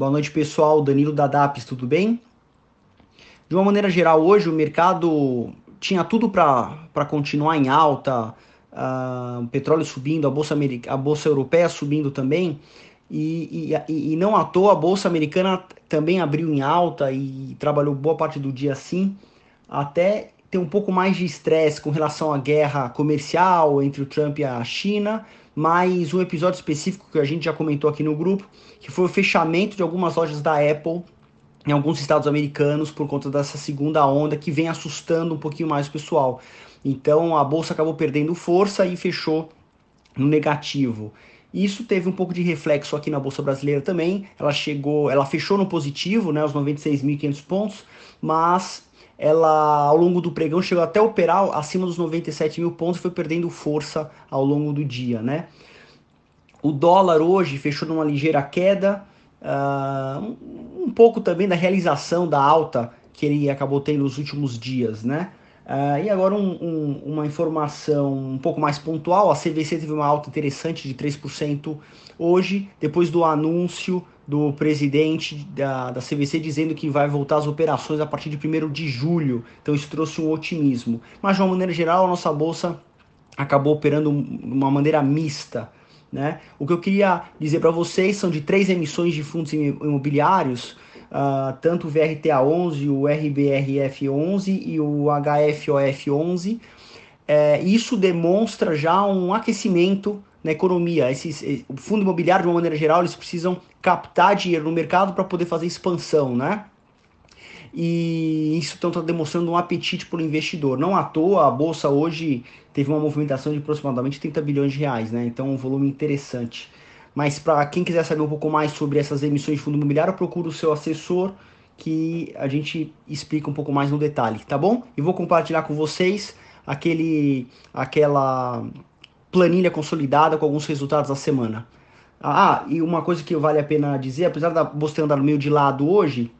Boa noite, pessoal. Danilo da DAPS, tudo bem? De uma maneira geral, hoje o mercado tinha tudo para continuar em alta, uh, o petróleo subindo, a bolsa, a bolsa europeia subindo também, e, e, e, não à toa a bolsa americana também abriu em alta e trabalhou boa parte do dia assim, até ter um pouco mais de estresse com relação à guerra comercial entre o Trump e a China, mas um episódio específico que a gente já comentou aqui no grupo, que foi o fechamento de algumas lojas da Apple em alguns estados americanos por conta dessa segunda onda que vem assustando um pouquinho mais o pessoal. Então a bolsa acabou perdendo força e fechou no negativo. Isso teve um pouco de reflexo aqui na bolsa brasileira também. Ela chegou, ela fechou no positivo, né, os 96.500 pontos, mas ela ao longo do pregão chegou até operar acima dos 97 mil pontos foi perdendo força ao longo do dia, né? O dólar hoje fechou numa ligeira queda, uh, um pouco também da realização da alta que ele acabou tendo nos últimos dias, né? Uh, e agora um, um, uma informação um pouco mais pontual, a CVC teve uma alta interessante de 3% hoje, depois do anúncio do presidente da, da CVC dizendo que vai voltar às operações a partir de 1 de julho, então isso trouxe um otimismo. Mas de uma maneira geral, a nossa bolsa acabou operando de uma maneira mista, né? O que eu queria dizer para vocês são de três emissões de fundos imobiliários, uh, tanto o VRTA11, o RBRF11 e o HFOF11. É, isso demonstra já um aquecimento na economia. Esses, eh, o fundo imobiliário, de uma maneira geral, eles precisam captar dinheiro no mercado para poder fazer expansão, né? E isso então está demonstrando um apetite por investidor. Não à toa, a bolsa hoje teve uma movimentação de aproximadamente 30 bilhões de reais, né? Então, um volume interessante. Mas para quem quiser saber um pouco mais sobre essas emissões de fundo imobiliário, procura o seu assessor que a gente explica um pouco mais no detalhe, tá bom? E vou compartilhar com vocês aquele aquela planilha consolidada com alguns resultados da semana. Ah, e uma coisa que vale a pena dizer, apesar da bolsa ter andado meio de lado hoje,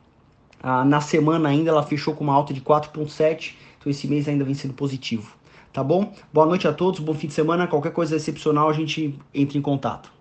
ah, na semana ainda ela fechou com uma alta de 4,7, então esse mês ainda vem sendo positivo. Tá bom? Boa noite a todos, bom fim de semana. Qualquer coisa excepcional a gente entra em contato.